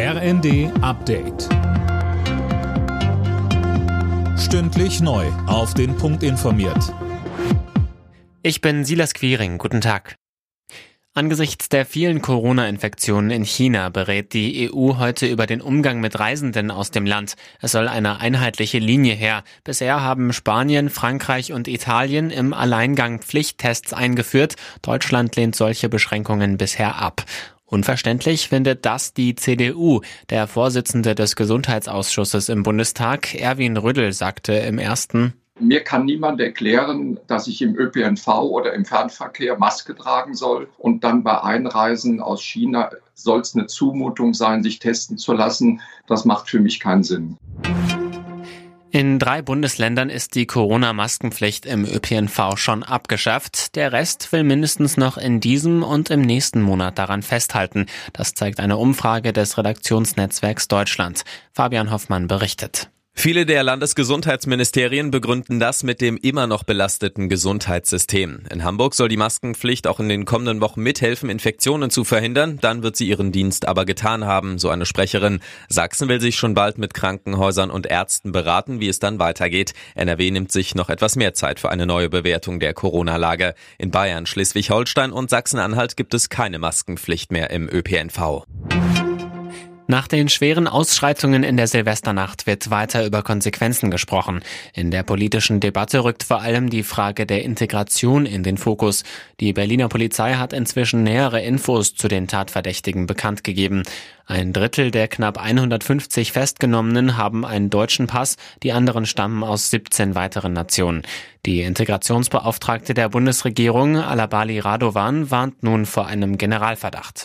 RND Update. Stündlich neu. Auf den Punkt informiert. Ich bin Silas Quiring. Guten Tag. Angesichts der vielen Corona-Infektionen in China berät die EU heute über den Umgang mit Reisenden aus dem Land. Es soll eine einheitliche Linie her. Bisher haben Spanien, Frankreich und Italien im Alleingang Pflichttests eingeführt. Deutschland lehnt solche Beschränkungen bisher ab. Unverständlich findet das die CDU. Der Vorsitzende des Gesundheitsausschusses im Bundestag, Erwin Rüddel, sagte im ersten mir kann niemand erklären, dass ich im ÖPNV oder im Fernverkehr Maske tragen soll und dann bei Einreisen aus China soll es eine Zumutung sein, sich testen zu lassen. Das macht für mich keinen Sinn. In drei Bundesländern ist die Corona-Maskenpflicht im ÖPNV schon abgeschafft. Der Rest will mindestens noch in diesem und im nächsten Monat daran festhalten. Das zeigt eine Umfrage des Redaktionsnetzwerks Deutschland. Fabian Hoffmann berichtet. Viele der Landesgesundheitsministerien begründen das mit dem immer noch belasteten Gesundheitssystem. In Hamburg soll die Maskenpflicht auch in den kommenden Wochen mithelfen, Infektionen zu verhindern. Dann wird sie ihren Dienst aber getan haben, so eine Sprecherin. Sachsen will sich schon bald mit Krankenhäusern und Ärzten beraten, wie es dann weitergeht. NRW nimmt sich noch etwas mehr Zeit für eine neue Bewertung der Corona-Lage. In Bayern, Schleswig-Holstein und Sachsen-Anhalt gibt es keine Maskenpflicht mehr im ÖPNV. Nach den schweren Ausschreitungen in der Silvesternacht wird weiter über Konsequenzen gesprochen. In der politischen Debatte rückt vor allem die Frage der Integration in den Fokus. Die Berliner Polizei hat inzwischen nähere Infos zu den Tatverdächtigen bekannt gegeben. Ein Drittel der knapp 150 Festgenommenen haben einen deutschen Pass, die anderen stammen aus 17 weiteren Nationen. Die Integrationsbeauftragte der Bundesregierung, Alabali Radovan, warnt nun vor einem Generalverdacht.